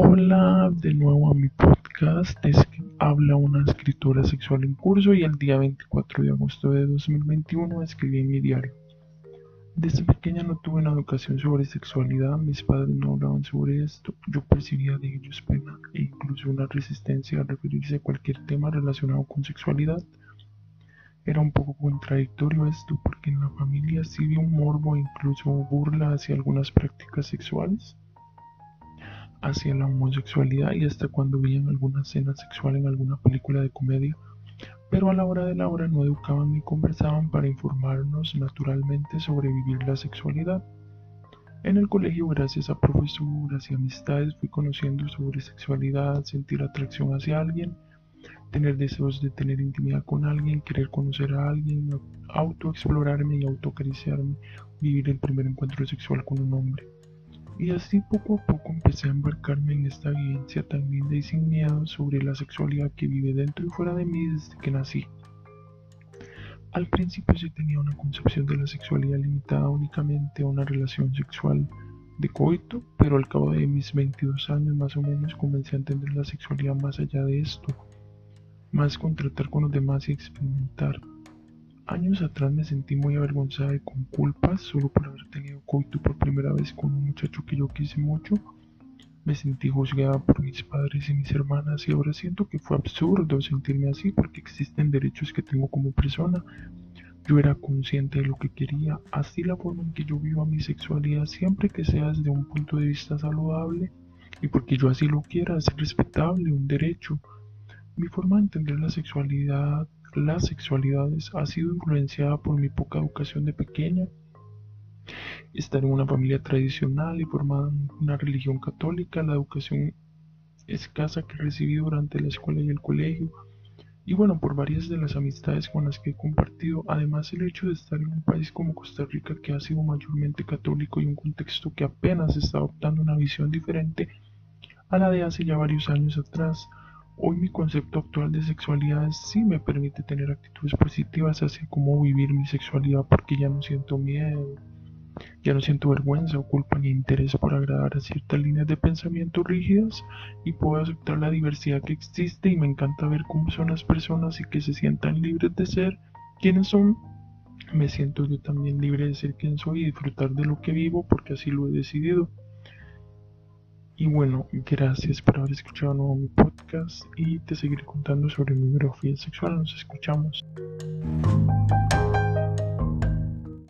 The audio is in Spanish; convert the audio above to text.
Hola de nuevo a mi podcast. Es que habla una escritora sexual en curso y el día 24 de agosto de 2021 escribí en mi diario. Desde pequeña no tuve una educación sobre sexualidad, mis padres no hablaban sobre esto, yo percibía de ellos pena e incluso una resistencia a referirse a cualquier tema relacionado con sexualidad. Era un poco contradictorio esto porque en la familia sí vi un morbo e incluso burla hacia algunas prácticas sexuales hacia la homosexualidad y hasta cuando veían alguna escena sexual en alguna película de comedia, pero a la hora de la hora no educaban ni conversaban para informarnos naturalmente sobre vivir la sexualidad. En el colegio, gracias a profesoras y amistades, fui conociendo sobre sexualidad, sentir atracción hacia alguien, tener deseos de tener intimidad con alguien, querer conocer a alguien, autoexplorarme y autoacariciarme, vivir el primer encuentro sexual con un hombre. Y así poco a poco empecé a embarcarme en esta vivencia tan linda y sin sobre la sexualidad que vive dentro y fuera de mí desde que nací. Al principio sí tenía una concepción de la sexualidad limitada únicamente a una relación sexual de coito, pero al cabo de mis 22 años más o menos comencé a entender la sexualidad más allá de esto, más con tratar con los demás y experimentar. Años atrás me sentí muy avergonzada y con culpas solo por haber tenido coito por primera vez con un muchacho que yo quise mucho. Me sentí juzgada por mis padres y mis hermanas y ahora siento que fue absurdo sentirme así porque existen derechos que tengo como persona. Yo era consciente de lo que quería, así la forma en que yo vivo mi sexualidad siempre que sea desde un punto de vista saludable y porque yo así lo quiera, es respetable, un derecho. Mi forma de entender la sexualidad las sexualidades ha sido influenciada por mi poca educación de pequeña, estar en una familia tradicional y formada en una religión católica, la educación escasa que recibí durante la escuela y el colegio, y bueno, por varias de las amistades con las que he compartido, además el hecho de estar en un país como Costa Rica que ha sido mayormente católico y un contexto que apenas está adoptando una visión diferente a la de hace ya varios años atrás, Hoy mi concepto actual de sexualidad sí me permite tener actitudes positivas hacia cómo vivir mi sexualidad porque ya no siento miedo, ya no siento vergüenza o culpa ni interés por agradar a ciertas líneas de pensamiento rígidas y puedo aceptar la diversidad que existe y me encanta ver cómo son las personas y que se sientan libres de ser quienes son. Me siento yo también libre de ser quien soy y disfrutar de lo que vivo porque así lo he decidido. Y bueno, gracias por haber escuchado nuevo mi podcast y te seguiré contando sobre mi biografía sexual. Nos escuchamos.